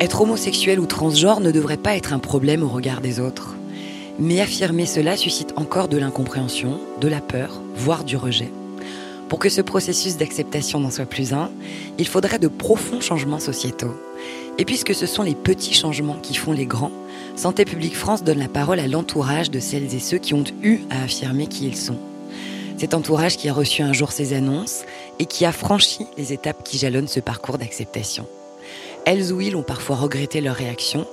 Être homosexuel ou transgenre ne devrait pas être un problème au regard des autres. Mais affirmer cela suscite encore de l'incompréhension, de la peur, voire du rejet. Pour que ce processus d'acceptation n'en soit plus un, il faudrait de profonds changements sociétaux. Et puisque ce sont les petits changements qui font les grands, Santé publique France donne la parole à l'entourage de celles et ceux qui ont eu à affirmer qui ils sont. Cet entourage qui a reçu un jour ces annonces et qui a franchi les étapes qui jalonnent ce parcours d'acceptation. Elles ou ils ont parfois regretté leur réaction.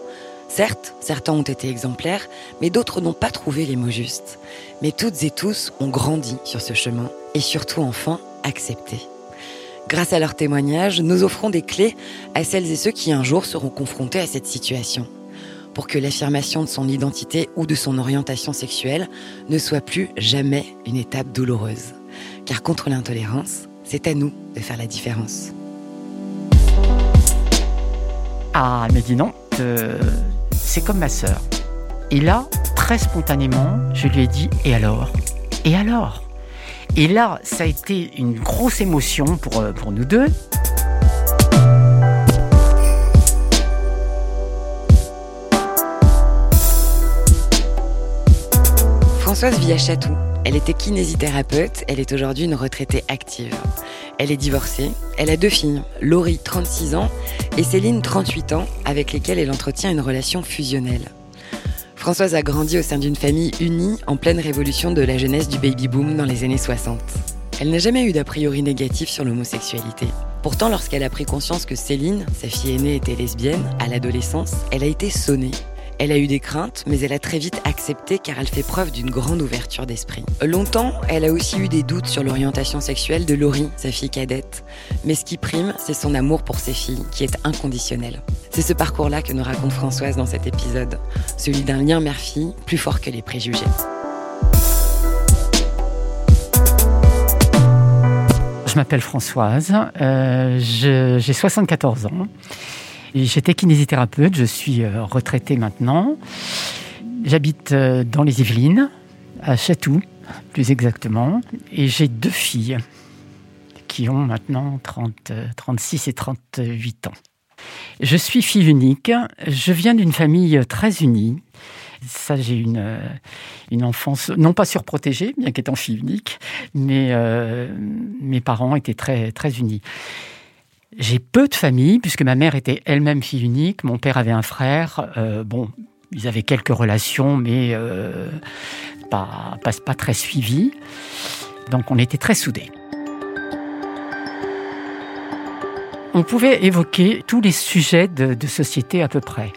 Certes, certains ont été exemplaires, mais d'autres n'ont pas trouvé les mots justes. Mais toutes et tous ont grandi sur ce chemin et surtout enfin accepté. Grâce à leurs témoignages, nous offrons des clés à celles et ceux qui un jour seront confrontés à cette situation pour que l'affirmation de son identité ou de son orientation sexuelle ne soit plus jamais une étape douloureuse. Car contre l'intolérance, c'est à nous de faire la différence. Ah, mais dis non, euh, c'est comme ma sœur. Et là, très spontanément, je lui ai dit Et alors? Et alors? Et là, ça a été une grosse émotion pour, euh, pour nous deux. Françoise vit à Chatou. Elle était kinésithérapeute, elle est aujourd'hui une retraitée active. Elle est divorcée, elle a deux filles, Laurie, 36 ans, et Céline, 38 ans, avec lesquelles elle entretient une relation fusionnelle. Françoise a grandi au sein d'une famille unie en pleine révolution de la jeunesse du baby-boom dans les années 60. Elle n'a jamais eu d'a priori négatif sur l'homosexualité. Pourtant, lorsqu'elle a pris conscience que Céline, sa fille aînée, était lesbienne, à l'adolescence, elle a été sonnée. Elle a eu des craintes, mais elle a très vite accepté car elle fait preuve d'une grande ouverture d'esprit. Longtemps, elle a aussi eu des doutes sur l'orientation sexuelle de Laurie, sa fille cadette. Mais ce qui prime, c'est son amour pour ses filles, qui est inconditionnel. C'est ce parcours-là que nous raconte Françoise dans cet épisode, celui d'un lien mère-fille plus fort que les préjugés. Je m'appelle Françoise, euh, j'ai 74 ans. J'étais kinésithérapeute, je suis euh, retraité maintenant. J'habite euh, dans les Yvelines, à Chatou, plus exactement. Et j'ai deux filles qui ont maintenant 30, 36 et 38 ans. Je suis fille unique. Je viens d'une famille très unie. Ça, j'ai une, euh, une enfance, non pas surprotégée, bien qu'étant fille unique, mais mes parents étaient très, très unis. J'ai peu de famille, puisque ma mère était elle-même fille unique, mon père avait un frère. Euh, bon, ils avaient quelques relations, mais euh, pas, très suivies. Donc on était très soudés. On pouvait évoquer tous les sujets de, société à peu près.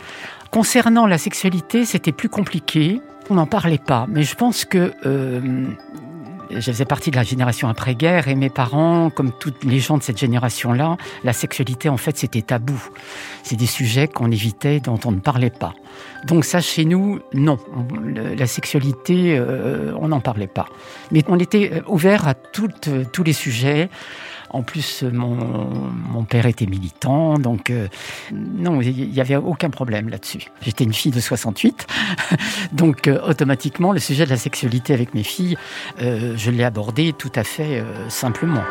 Concernant la sexualité, c'était plus compliqué. On n'en parlait pas, mais je pense que euh, je faisais partie de la génération après-guerre et mes parents, comme toutes les gens de cette génération-là, la sexualité, en fait, c'était tabou. C'est des sujets qu'on évitait, dont on ne parlait pas. Donc ça, chez nous, non. La sexualité, euh, on n'en parlait pas. Mais on était ouvert à toutes, tous les sujets. En plus, mon, père était militant, donc euh, non, il n'y avait aucun problème là-dessus. J'étais une fille de 68, donc euh, automatiquement, le sujet de la sexualité avec mes filles, euh, je l'ai abordé tout à fait simplement.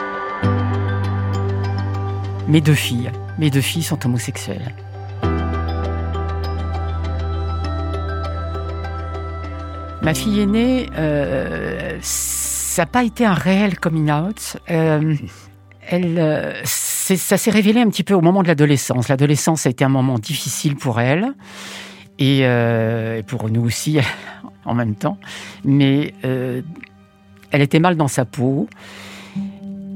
Mes deux filles, mes deux filles sont homosexuelles. Ma fille aînée, ça n'a pas été un réel coming out elle, euh, ça s'est révélé un petit peu au moment de l'adolescence. L'adolescence a été un moment difficile pour elle euh, et, pour nous aussi en même temps. Mais euh, elle était mal dans sa peau.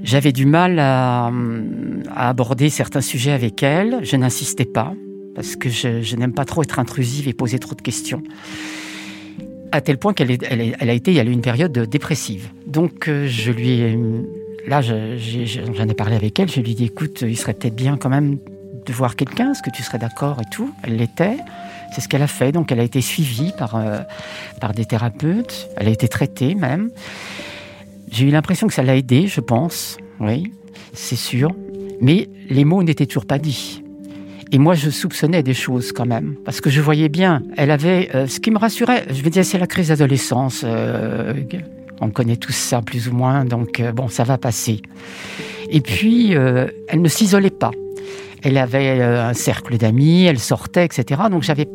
J'avais du mal à, aborder certains sujets avec elle. Je n'insistais pas parce que je, n'aime pas trop être intrusive et poser trop de questions. À tel point qu'elle a eu une période dépressive. Donc je lui ai là, j'en ai, parlé avec elle. Je lui ai dit, écoute, il serait peut-être bien quand même de voir quelqu'un. Est-ce que tu serais d'accord et tout? Elle l'était. C'est ce qu'elle a fait. Donc, elle a été suivie par, euh, par des thérapeutes. Elle a été traitée même. J'ai eu l'impression que ça l'a aidée, je pense. Oui, c'est sûr. Mais les mots n'étaient toujours pas dits. Et moi, je soupçonnais des choses quand même, parce que je voyais bien, elle avait, euh, ce qui me rassurait, je me disais, c'est la crise d'adolescence, euh, on connaît tous ça plus ou moins, donc euh, bon, ça va passer. Et puis, euh, elle ne s'isolait pas. Elle avait euh, un cercle d'amis, elle sortait, etc. Donc j'avais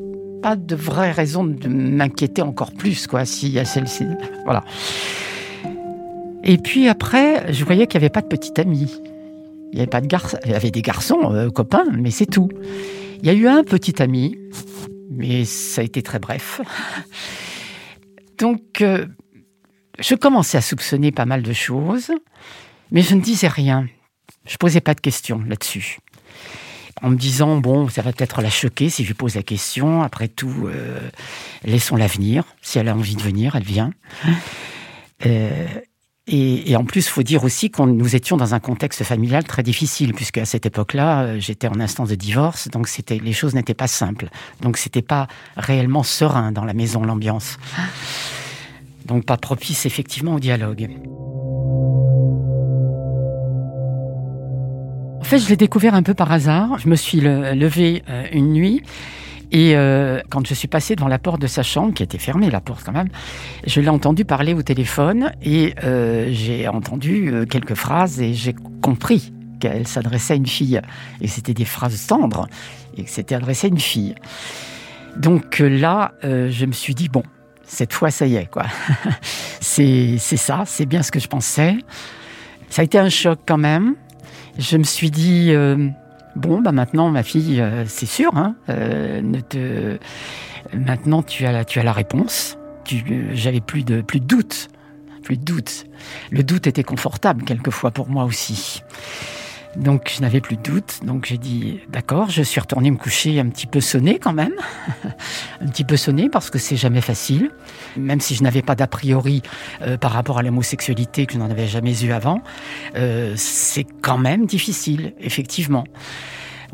pas de vraie raison de m'inquiéter encore plus, quoi, si celle-ci. Voilà. Et puis après, je voyais qu'il n'y avait pas de petit ami. Il y avait pas de garçons. Il y avait des garçons, copains, mais c'est tout. Il y a eu un petit ami, mais ça a été très bref. Donc, je commençais à soupçonner pas mal de choses, mais je ne disais rien. Je posais pas de questions là-dessus. En me disant, bon, ça va peut-être la choquer si je lui pose la question. Après tout, euh, laissons-la venir. Si elle a envie de venir, elle vient. Euh, et, en plus, il faut dire aussi que nous étions dans un contexte familial très difficile, puisque à cette époque-là, euh, j'étais en instance de divorce, donc c'était les choses n'étaient pas simples. Donc c'était pas réellement serein dans la maison, l'ambiance. Donc pas propice effectivement au dialogue. En fait, je l'ai découvert un peu par hasard. Je me suis levée euh, une nuit et euh, quand je suis passée devant la porte de sa chambre, qui était fermée, la porte quand même, je l'ai entendu parler au téléphone et euh, j'ai entendu quelques phrases et j'ai compris qu'elle s'adressait à une fille. Et c'était des phrases tendres et que c'était adressé à une fille. Donc là, je me suis dit, bon, cette fois, ça y est, quoi. c'est ça, c'est bien ce que je pensais. Ça a été un choc quand même. Je me suis dit Bon, bah maintenant, ma fille, euh, c'est sûr, hein, euh, ne te... maintenant tu as la, tu as la réponse. J'avais plus de, plus de doute. Plus de doute. Le doute était confortable quelquefois pour moi aussi. Donc je n'avais plus de doute. Donc j'ai dit d'accord, je suis retourné me coucher un petit peu sonné quand même. un petit peu sonné parce que c'est jamais facile. Même si je n'avais pas d'a priori euh, par rapport à l'homosexualité que je n'en avais jamais eu avant, euh, c'est quand même difficile, effectivement.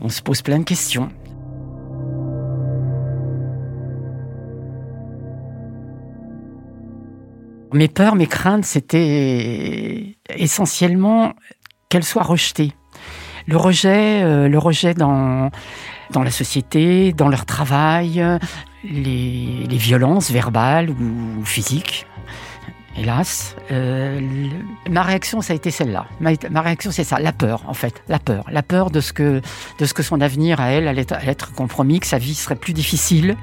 On se pose plein de questions. Mes peurs, mes craintes, c'était essentiellement qu'elle soit rejetée le rejet, euh, le rejet dans, dans la société, dans leur travail, les, les violences verbales ou physiques. Hélas, euh, ma réaction, ça a été celle-là. Ma, réaction, c'est ça, la peur, en fait, la peur, la peur de ce que, de ce que son avenir à elle allait être compromis, que sa vie serait plus difficile.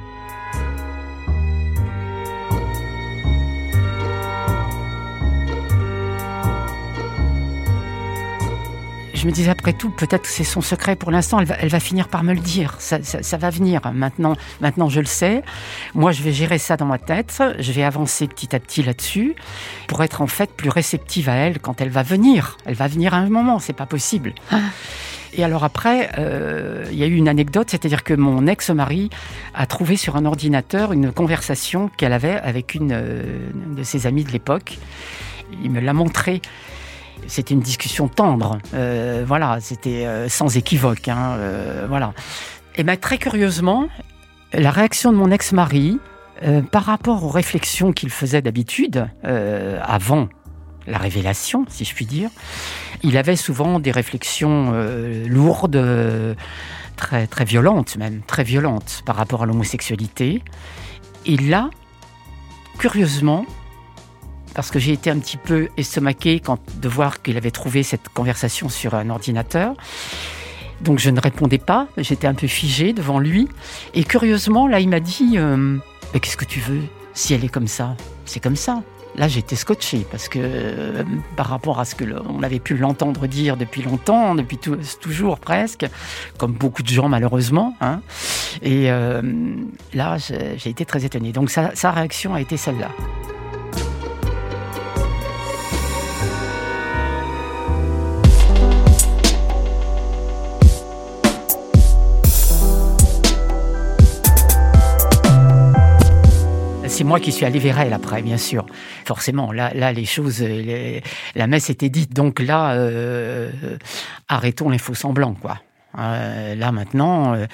Je me disais après tout, peut-être que c'est son secret pour l'instant, elle va, finir par me le dire, ça, va venir. Maintenant, maintenant, je le sais. Moi, je vais gérer ça dans ma tête, je vais avancer petit à petit là-dessus pour être en fait plus réceptive à elle quand elle va venir. Elle va venir à un moment, c'est pas possible. Et alors après, euh, il y a eu une anecdote, c'est-à-dire que mon ex-mari a trouvé sur un ordinateur une conversation qu'elle avait avec une euh, de ses amies de l'époque. Il me l'a montré c'était une discussion tendre. Euh, voilà, c'était euh, sans équivoque. Hein, euh, voilà. Et bien, très curieusement, la réaction de mon ex-mari, par rapport aux réflexions qu'il faisait d'habitude, avant la révélation, si je puis dire, il avait souvent des réflexions lourdes, très, très violentes même, très violentes par rapport à l'homosexualité. Et là, curieusement, parce que j'ai été un petit peu estomaqué quand, de voir qu'il avait trouvé cette conversation sur un ordinateur. Donc je ne répondais pas, j'étais un peu figé devant lui. Et curieusement, là, il m'a dit euh, Qu'est-ce que tu veux Si elle est comme ça, c'est comme ça. Là, j'étais scotché parce que euh, par rapport à ce que on avait pu l'entendre dire depuis longtemps, depuis toujours presque, comme beaucoup de gens malheureusement. Hein. et euh, là, j'ai été très étonné. Donc sa réaction a été celle-là. C'est moi qui suis allé vers elle après, bien sûr. Forcément, là, là les choses, la messe était dite. Donc là, euh, arrêtons les faux semblants, quoi. Euh, là maintenant, euh,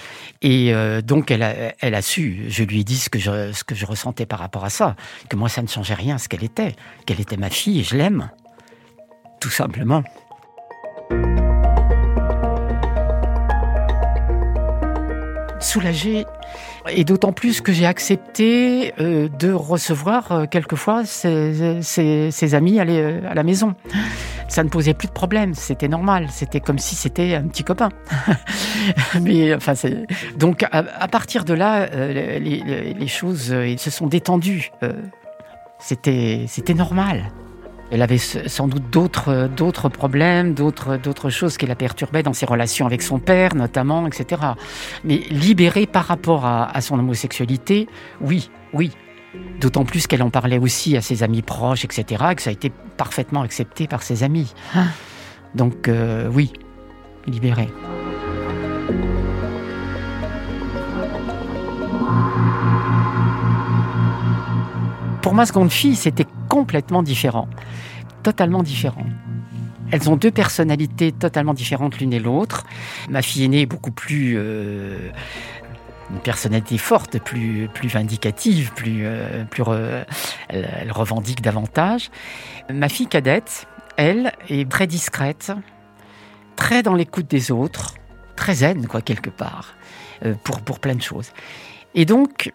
et donc elle a, elle a su. Je lui ai dit ce que je, ce que je ressentais par rapport à ça, que moi ça ne changeait rien à ce qu'elle était, qu'elle était ma fille et je l'aime, tout simplement. Soulagée et d'autant plus que j'ai accepté euh, de recevoir euh, quelquefois ses, amis à, à, la maison. ça ne posait plus de problème, c'était normal, c'était comme si c'était un petit copain. Mais enfin, donc à, partir de là, euh, les, choses euh, se sont détendues. Euh, c'était normal. Elle avait sans doute d'autres d'autres problèmes, d'autres d'autres choses qui la perturbaient dans ses relations avec son père, notamment, etc. Mais libérée par rapport à, à son homosexualité, oui, oui, D'autant plus qu'elle en parlait aussi à ses amis proches, etc., et que ça a été parfaitement accepté par ses amis. Ah. Donc euh, oui, libérée. Pour ma seconde fille, c'était complètement différent. Totalement différent. Elles ont deux personnalités totalement différentes l'une et l'autre. Ma fille aînée est beaucoup plus euh, une personnalité forte, plus, plus vindicative, plus, euh, plus elle, revendique davantage. Ma fille cadette, elle, est très discrète, très dans l'écoute des autres, très zen, quoi, quelque part, euh, pour, pour plein de choses. Et donc,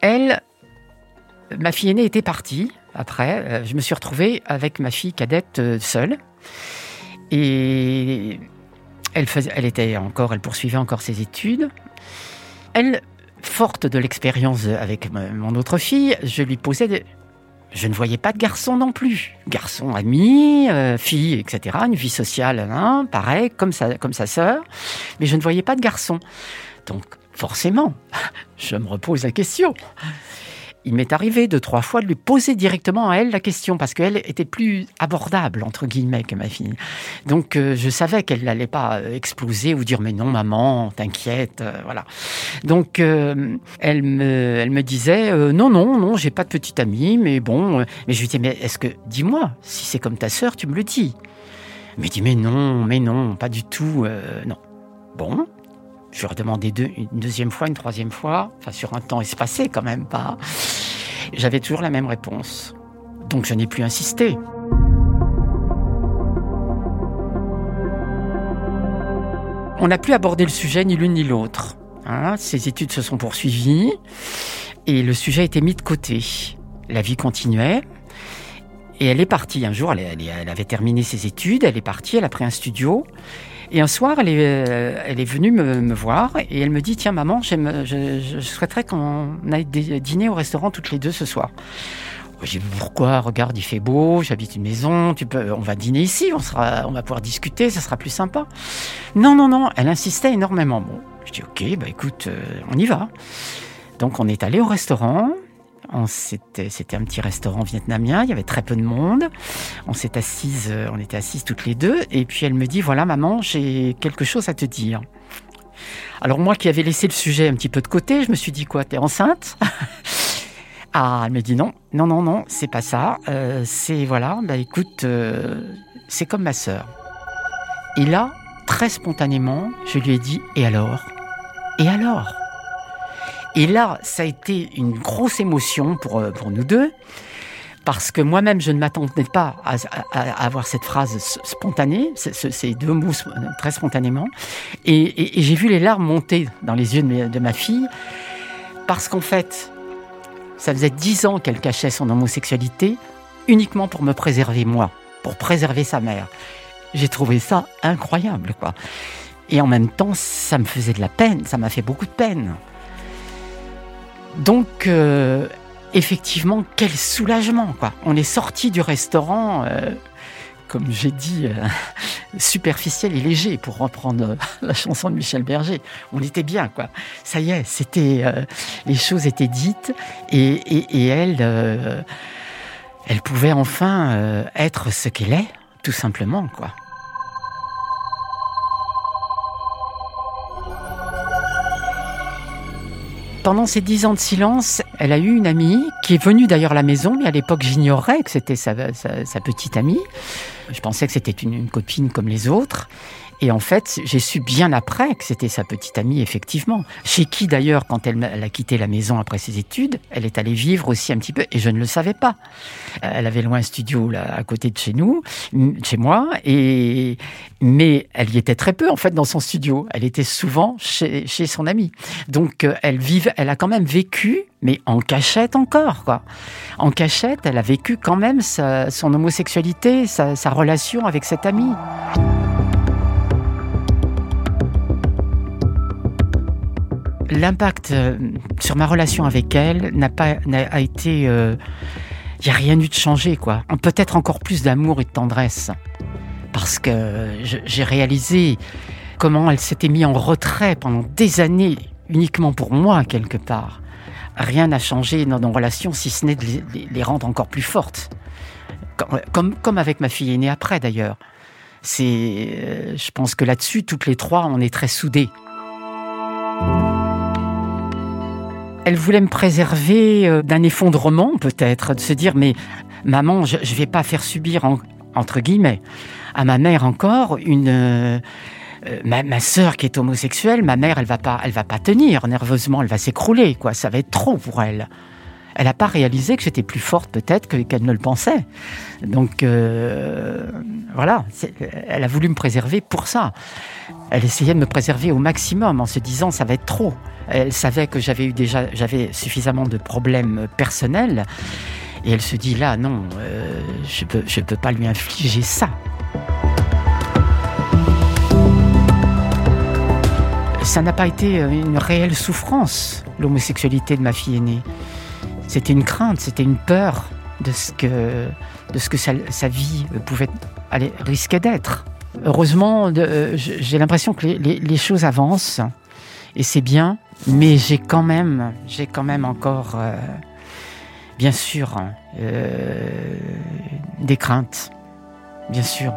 elle, ma fille aînée était partie. Après, euh, je me suis retrouvée avec ma fille cadette seule. Et elle était encore, elle poursuivait encore ses études elle, forte de l'expérience avec mon autre fille, je lui posais Je ne voyais pas de garçon non plus. Garçon, ami, euh, fille, etc. Une vie sociale, hein, pareil, comme sa, comme sa sœur. Mais je ne voyais pas de garçon. Donc, forcément, je me repose la question il m'est arrivé deux, trois fois de lui poser directement à elle la question, parce qu'elle était plus abordable, entre guillemets, que ma fille. Donc, euh, je savais qu'elle n'allait pas euh, exploser ou dire, mais non, maman, t'inquiète, euh, voilà. Donc, elle, me, elle me disait, non, non, non, j'ai pas de petite amie, mais bon. mais je lui disais, mais est-ce que, dis-moi, si c'est comme ta sœur, tu me le dis? Elle me dit, mais non, mais non, pas du tout, non. Bon, je ai redemandé deux, une deuxième fois, une troisième fois, enfin sur un temps espacé quand même pas. J'avais toujours la même réponse. Donc je n'ai plus insisté. On n'a plus abordé le sujet ni l'une ni l'autre. Hein. Ces études se sont poursuivies et le sujet a été mis de côté. La vie continuait. Et elle est partie un jour, elle, avait terminé ses études, elle est partie, elle a pris un studio et un soir, elle est, euh, elle est venue me, voir et elle me dit Tiens, maman, je, souhaiterais qu'on aille dîner au restaurant toutes les deux ce soir. J'ai dit pourquoi? Regarde, il fait beau, j'habite une maison, tu peux, on va dîner ici, on sera, on va pouvoir discuter, ça sera plus sympa. Non, non, non, elle insistait énormément. Bon, je dis ok, bah écoute, euh, on y va. Donc on est allé au restaurant. C'était, un petit restaurant vietnamien, il y avait très peu de monde. On s'est assise, euh, on était assises toutes les deux, et puis elle me dit voilà maman, j'ai quelque chose à te dire. Alors moi qui avais laissé le sujet un petit peu de côté, je me suis dit quoi, t'es enceinte? Ah, elle me dit non, non, non, non, c'est pas ça. Euh, c'est voilà, bah écoute, euh, c'est comme ma sœur. Et là, très spontanément, je lui ai dit et alors? Et alors? Et là, ça a été une grosse émotion pour, euh, pour nous deux, parce que moi-même, je ne m'attendais pas à, avoir cette phrase spontanée, ces deux mots très spontanément. Et, j'ai vu les larmes monter dans les yeux de, ma fille, parce qu'en fait, ça faisait dix ans qu'elle cachait son homosexualité, uniquement pour me préserver moi, pour préserver sa mère. J'ai trouvé ça incroyable, quoi. Et en même temps, ça me faisait de la peine, ça m'a fait beaucoup de peine. Donc, euh, effectivement, quel soulagement, quoi. On est sorti du restaurant, euh, comme j'ai dit, euh, superficiel et léger, pour reprendre la chanson de Michel Berger. On était bien, quoi. Ça y est, c'était, les choses étaient dites, et, elle, elle pouvait enfin être ce qu'elle est, tout simplement, quoi. Pendant ces dix ans de silence, elle a eu une amie qui est venue d'ailleurs à la maison, mais à l'époque j'ignorais que c'était sa, petite amie. Je pensais que c'était une, copine comme les autres. Et en fait, j'ai su bien après que c'était sa petite amie, effectivement. Chez qui d'ailleurs, quand elle, a quitté la maison après ses études, elle est allée vivre aussi un petit peu, et je ne le savais pas. Euh, elle avait loin un studio là, à côté de chez nous, chez moi, et mais elle y était très peu en fait dans son studio. Elle était souvent chez, chez son amie. Donc euh, elle vive, elle a quand même vécu, mais en cachette encore quoi. En cachette, elle a vécu quand même sa, son homosexualité, sa, sa relation avec cette amie. L'impact euh, sur ma relation avec elle n'a pas n'a été. Il euh, n'y a rien eu de changé, quoi. Peut-être encore plus d'amour et de tendresse. Parce que j'ai réalisé comment elle s'était mise en retrait pendant des années, uniquement pour moi, quelque part. Rien n'a changé dans nos relations, si ce n'est de les, rendre encore plus fortes. Comme, avec ma fille aînée après, d'ailleurs. C'est, euh, je pense que là-dessus, toutes les trois, on est très soudées elle voulait me préserver euh, d'un effondrement peut-être, de se dire mais maman, je ne vais pas faire subir entre guillemets à ma mère encore une euh, euh, ma, ma sœur qui est homosexuelle, ma mère elle va pas elle va pas tenir nerveusement, elle va s'écrouler quoi, ça va être trop pour elle. Elle n'a pas réalisé que j'étais plus forte peut-être qu'elle ne le pensait. Donc voilà, elle a voulu me préserver pour ça. Elle essayait de me préserver au maximum en se disant ça va être trop. Elle savait que j'avais eu déjà j'avais suffisamment de problèmes personnels et elle se dit là non, euh, je peux je peux pas lui infliger ça. Ça n'a pas été une réelle souffrance, l'homosexualité de ma fille aînée. C'était une crainte, c'était une peur de ce que, de ce que sa, vie pouvait aller, risquer d'être. Heureusement, euh, j'ai l'impression que les, choses avancent et c'est bien, mais j'ai quand même, j'ai quand même encore, euh, bien sûr, euh, des craintes, bien sûr.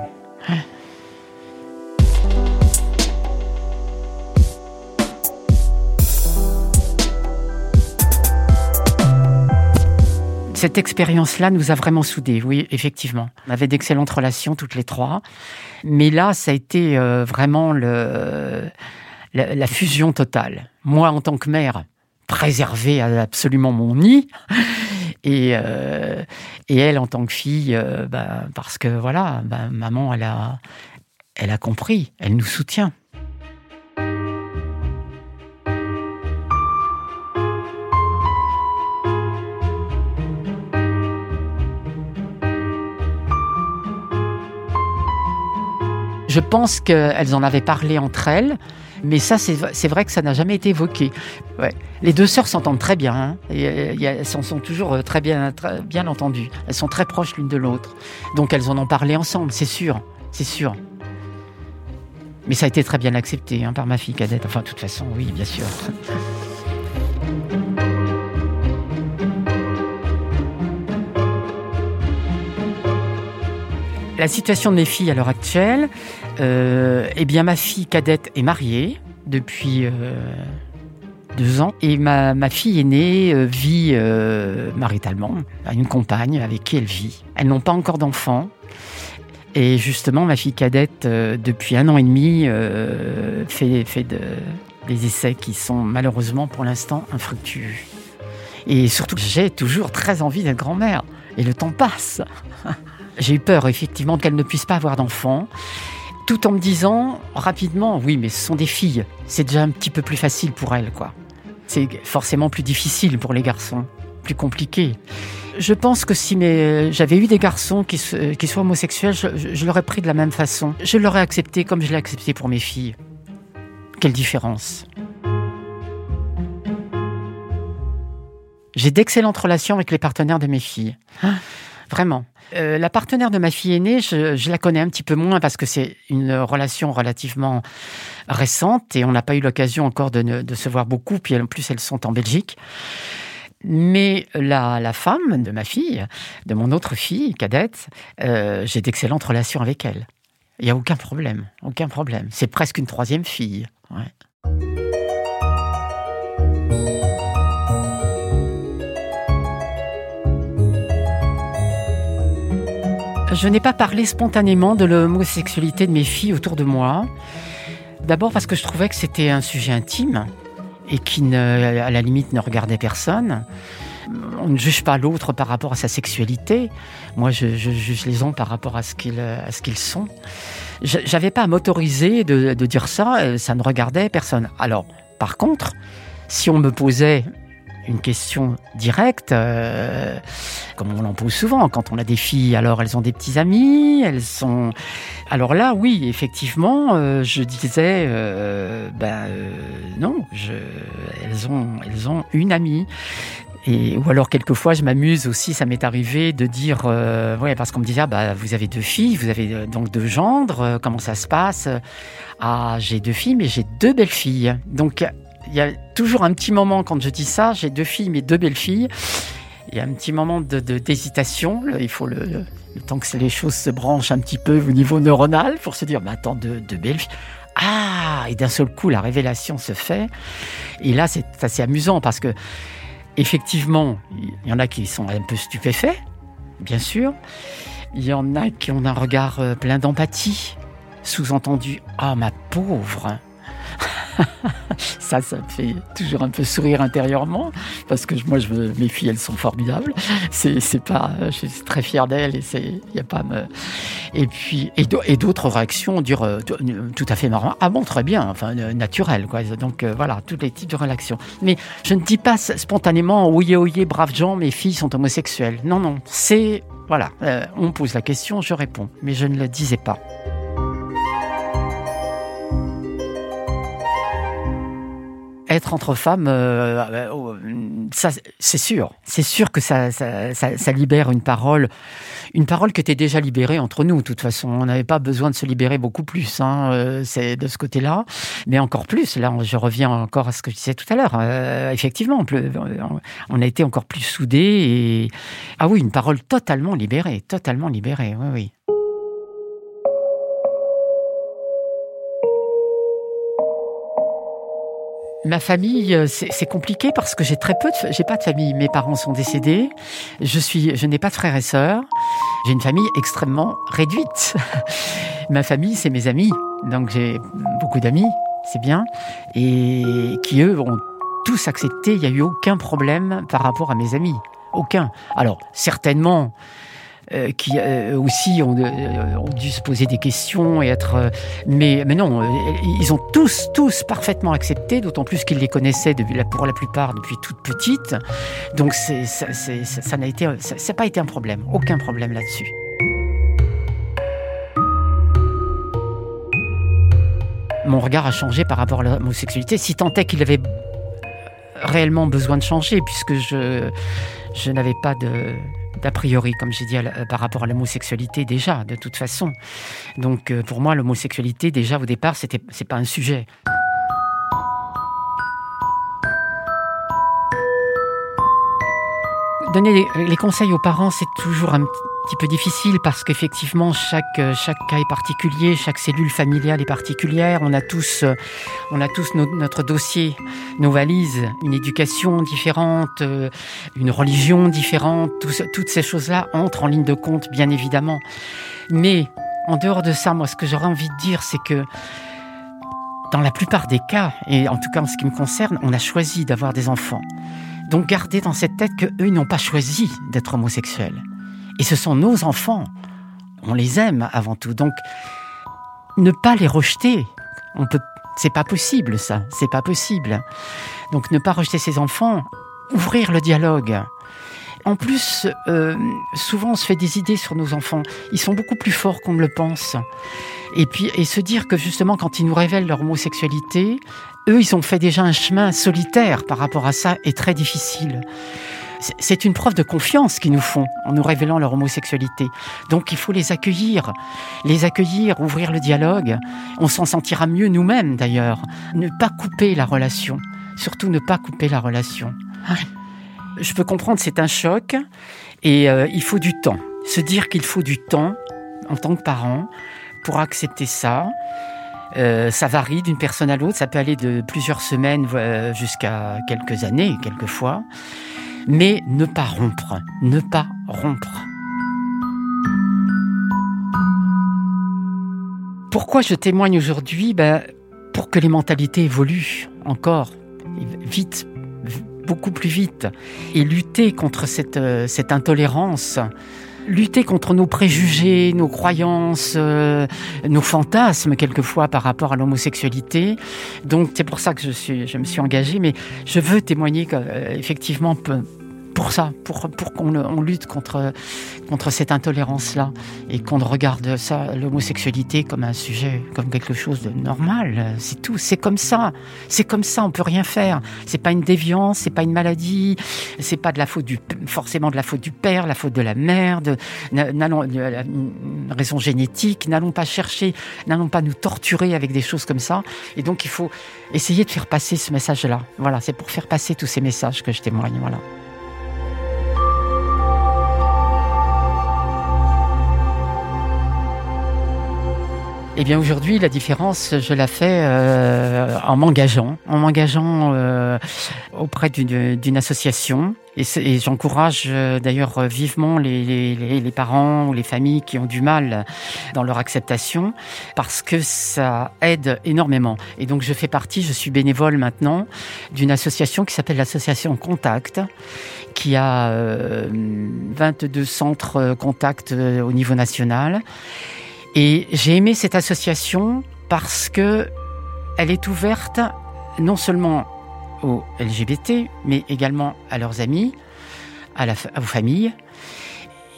Cette expérience-là nous a vraiment soudés, oui, effectivement. On avait d'excellentes relations toutes les trois. Mais là, ça a été euh, vraiment la, fusion totale. Moi, en tant que mère, préservée absolument mon nid. Et, euh, et elle, en tant que fille, euh, bah, parce que voilà, bah, maman, elle a, elle a compris, elle nous soutient. Je pense qu'elles en avaient parlé entre elles, mais ça, c'est vrai que ça n'a jamais été évoqué. Les deux sœurs s'entendent très bien, hein. elles s'en sont toujours euh, très bien, bien entendues. Elles sont très proches l'une de l'autre. Donc elles en ont parlé ensemble, c'est sûr, c'est sûr. Mais ça a été très bien accepté hein, par ma fille cadette. Enfin, de toute façon, oui, bien sûr. La situation de mes filles à l'heure actuelle, euh, eh bien, ma fille cadette est mariée depuis euh, deux ans et ma, ma fille aînée euh, vit maritalement, a une compagne avec qui elle vit. Elles n'ont pas encore d'enfants. Et justement, ma fille cadette, depuis un an et demi, fait, fait de, des essais qui sont malheureusement pour l'instant infructueux. Et surtout, j'ai toujours très envie d'être grand-mère. Et le temps passe. J'ai eu peur, effectivement, qu'elle ne puisse pas avoir d'enfants, tout en me disant rapidement, oui, mais ce sont des filles. C'est déjà un petit peu plus facile pour elles, quoi. C'est forcément plus difficile pour les garçons, plus compliqué. Je pense que si j'avais eu des garçons qui, qui soient homosexuels, je, je l'aurais pris de la même façon. Je l'aurais accepté comme je l'ai accepté pour mes filles. Quelle différence J'ai d'excellentes relations avec les partenaires de mes filles. Vraiment. Euh, la partenaire de ma fille aînée, je, la connais un petit peu moins parce que c'est une relation relativement récente et on n'a pas eu l'occasion encore de, se voir beaucoup. Puis en plus, elles sont en Belgique. Mais la, femme de ma fille, de mon autre fille, cadette, euh, j'ai d'excellentes relations avec elle. Il n'y a aucun problème, aucun problème. C'est presque une troisième fille. Je n'ai pas parlé spontanément de l'homosexualité de mes filles autour de moi. D'abord parce que je trouvais que c'était un sujet intime et qui, à la limite, ne regardait personne. On ne juge pas l'autre par rapport à sa sexualité. Moi, je, juge les uns par rapport à ce qu'ils, à ce qu'ils sont. J'avais pas à m'autoriser de, de dire ça. Ça ne regardait personne. Alors, par contre, si on me posait une question directe, euh, comme on l'en pose souvent. Quand on a des filles, alors elles ont des petits amis, elles sont. Alors là, oui, effectivement, euh, je disais, euh, ben non, je, elles ont, elles ont une amie. Et, ou alors quelquefois je m'amuse aussi, ça m'est arrivé de dire, ouais, parce qu'on me disait, ah, bah, vous avez deux filles, vous avez donc deux gendres, comment ça se passe? Ah, j'ai deux filles, mais j'ai deux belles filles. Donc il y a toujours un petit moment quand je dis ça. J'ai deux filles, mais deux belles filles. Il y a un petit moment de, d'hésitation. Il faut le, temps que les choses se branchent un petit peu au niveau neuronal pour se dire, mais attends, deux, belles filles. Ah Et d'un seul coup, la révélation se fait. Et là, c'est assez amusant parce que, effectivement, il y en a qui sont un peu stupéfaits, bien sûr. Il y en a qui ont un regard euh, plein d'empathie. Sous-entendu, ah, ma pauvre ça, ça me fait toujours un peu sourire intérieurement parce que moi, mes filles, elles sont formidables. C'est, pas, je suis très fier d'elles et y a pas me. Et puis, et, d'autres réactions, dire euh, tout à fait marrant. Ah bon, très bien, enfin euh, naturel, quoi. Donc euh, voilà, tous les types de réactions. Mais je ne dis pas spontanément, oui, oui, braves gens, mes filles sont homosexuelles. Non, non, c'est voilà, on pose la question, je réponds, mais je ne le disais pas. Être entre femmes, euh, euh, oh, ça, c'est sûr. C'est sûr que ça, ça, libère une parole, une parole qui était déjà libérée entre nous. De toute façon, on n'avait pas besoin de se libérer beaucoup plus. Hein, euh, c'est de ce côté-là, mais encore plus. Là, je reviens encore à ce que je disais tout à l'heure. effectivement, on a été encore plus soudés et ah oui, une parole totalement libérée, totalement libérée. Oui, oui. Ma famille, euh, c'est compliqué parce que j'ai très peu de, j'ai pas de famille. Mes parents sont décédés. Je je n'ai pas de frères et sœurs. J'ai une famille extrêmement réduite. Ma famille, c'est mes amis. Donc j'ai beaucoup d'amis, c'est bien, et qui eux ont tous accepté. Il n'y a eu aucun problème par rapport à mes amis, aucun. Alors certainement euh, qui euh, aussi ont, euh, ont, dû se poser des questions et être. mais, mais non, ils ont tous, tous parfaitement accepté, d'autant plus qu'ils les connaissaient pour la plupart depuis toute petite. Donc ça, ça n'a ça n'a pas été un problème, aucun problème là-dessus. Mon regard a changé par rapport à l'homosexualité, si tant est qu'il avait réellement besoin de changer, puisque je, je n'avais pas de, d'a priori, comme j'ai dit, par rapport à l'homosexualité déjà, de toute façon. Donc euh, pour moi, l'homosexualité, déjà au départ, c'était, c'est pas un sujet. Donner les conseils aux parents, c'est toujours un petit peu difficile parce qu'effectivement chaque euh, chaque cas est particulier, chaque cellule familiale est particulière. On a tous euh, on a tous notre dossier, nos valises, une éducation différente, euh, une religion différente. toutes ces choses-là entrent en ligne de compte, bien évidemment. Mais en dehors de ça, moi, ce que j'aurais envie de dire, c'est que dans la plupart des cas, et en tout cas en ce qui me concerne, on a choisi d'avoir des enfants. Donc gardez dans cette tête qu'eux n'ont pas choisi d'être homosexuels. Et ce sont nos enfants. On les aime avant tout. Donc, ne pas les rejeter. On peut, c'est pas possible, ça. C'est pas possible. Donc, ne pas rejeter ses enfants. Ouvrir le dialogue. En plus, euh, souvent on se fait des idées sur nos enfants. Ils sont beaucoup plus forts qu'on ne le pense. Et puis, et se dire que justement, quand ils nous révèlent leur homosexualité, eux, ils ont fait déjà un chemin solitaire par rapport à ça et très difficile c'est une preuve de confiance qu'ils nous font en nous révélant leur homosexualité. Donc il faut les accueillir, les accueillir, ouvrir le dialogue. On s'en sentira mieux nous-mêmes d'ailleurs. Ne pas couper la relation, surtout ne pas couper la relation. Je peux comprendre, c'est un choc et euh, il faut du temps. Se dire qu'il faut du temps en tant que parent pour accepter ça. Euh, ça varie d'une personne à l'autre, ça peut aller de plusieurs semaines euh, jusqu'à quelques années, quelquefois mais ne pas rompre, ne pas rompre. Pourquoi je témoigne aujourd'hui? Ben, Pour que les mentalités évoluent encore, vite, beaucoup plus vite, et lutter contre cette euh, intolérance lutter contre nos préjugés, nos croyances, euh, nos fantasmes quelquefois par rapport à l'homosexualité. Donc c'est pour ça que je, suis, je me suis engagée, mais je veux témoigner qu'effectivement, pour ça, pour, qu'on on lutte contre, cette intolérance-là et qu'on regarde l'homosexualité, comme un sujet, comme quelque chose de normal. C'est tout. C'est comme ça. C'est comme ça. On peut rien faire. C'est pas une déviance, c'est pas une maladie, c'est pas de la faute du, forcément de la faute du père, la faute de la mère, de, n'allons, une raison génétique. N'allons pas chercher, n'allons pas nous torturer avec des choses comme ça. Et donc, il faut essayer de faire passer ce message-là. Voilà. C'est pour faire passer tous ces messages que je témoigne. Voilà. Eh bien aujourd'hui, la différence, je la fais euh, en m'engageant, en m'engageant euh, auprès d'une association. Et, j'encourage euh, d'ailleurs vivement les, les, parents ou les familles qui ont du mal dans leur acceptation, parce que ça aide énormément. Et donc je fais partie, je suis bénévole maintenant, d'une association qui s'appelle l'association Contact, qui a 22 centres Contact au niveau national et j'ai aimé cette association parce que elle est ouverte non seulement aux LGBT, mais également à leurs amis, à, la, aux familles.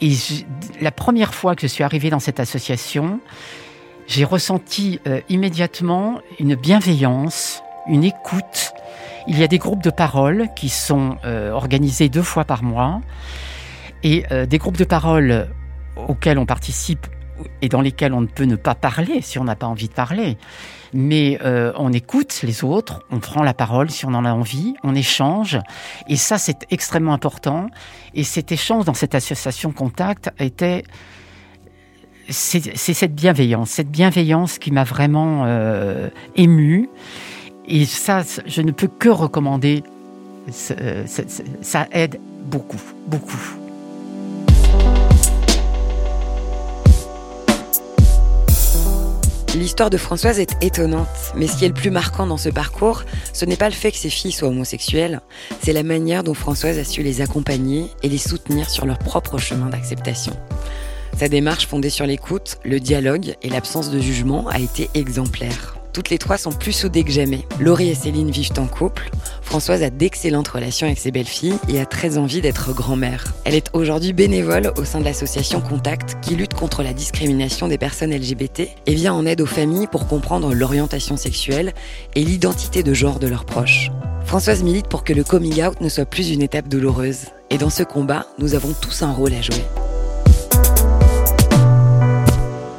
Et la première fois que je suis arrivée dans cette association, j'ai ressenti euh, immédiatement une bienveillance, une écoute. Il y a des groupes de parole qui sont euh, organisés deux fois par mois et euh, des groupes de parole auxquels on participe et dans lesquels on ne peut ne pas parler si on n'a pas envie de parler. Mais euh, on écoute les autres, on prend la parole si on en a envie, on échange. Et ça, c'est extrêmement important. Et cet échange dans cette association Contact était... C'est cette bienveillance, cette bienveillance qui m'a vraiment euh, ému. Et ça, je ne peux que recommander. Ça aide beaucoup, beaucoup. L'histoire de Françoise est étonnante, mais ce qui est le plus marquant dans ce parcours, ce n'est pas le fait que ses filles soient homosexuelles, c'est la manière dont Françoise a su les accompagner et les soutenir sur leur propre chemin d'acceptation. Sa démarche fondée sur l'écoute, le dialogue et l'absence de jugement a été exemplaire. Toutes les trois sont plus soudées que jamais. Laurie et Céline vivent en couple. Françoise a d'excellentes relations avec ses belles-filles et a très envie d'être grand-mère. Elle est aujourd'hui bénévole au sein de l'association Contact qui lutte contre la discrimination des personnes LGBT et vient en aide aux familles pour comprendre l'orientation sexuelle et l'identité de genre de leurs proches. Françoise milite pour que le coming out ne soit plus une étape douloureuse. Et dans ce combat, nous avons tous un rôle à jouer.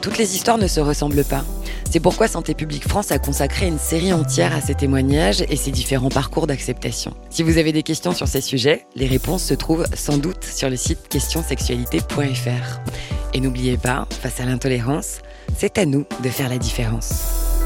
Toutes les histoires ne se ressemblent pas. C'est pourquoi Santé publique France a consacré une série entière à ces témoignages et ces différents parcours d'acceptation. Si vous avez des questions sur ces sujets, les réponses se trouvent sans doute sur le site questionsexualité.fr. Et n'oubliez pas, face à l'intolérance, c'est à nous de faire la différence.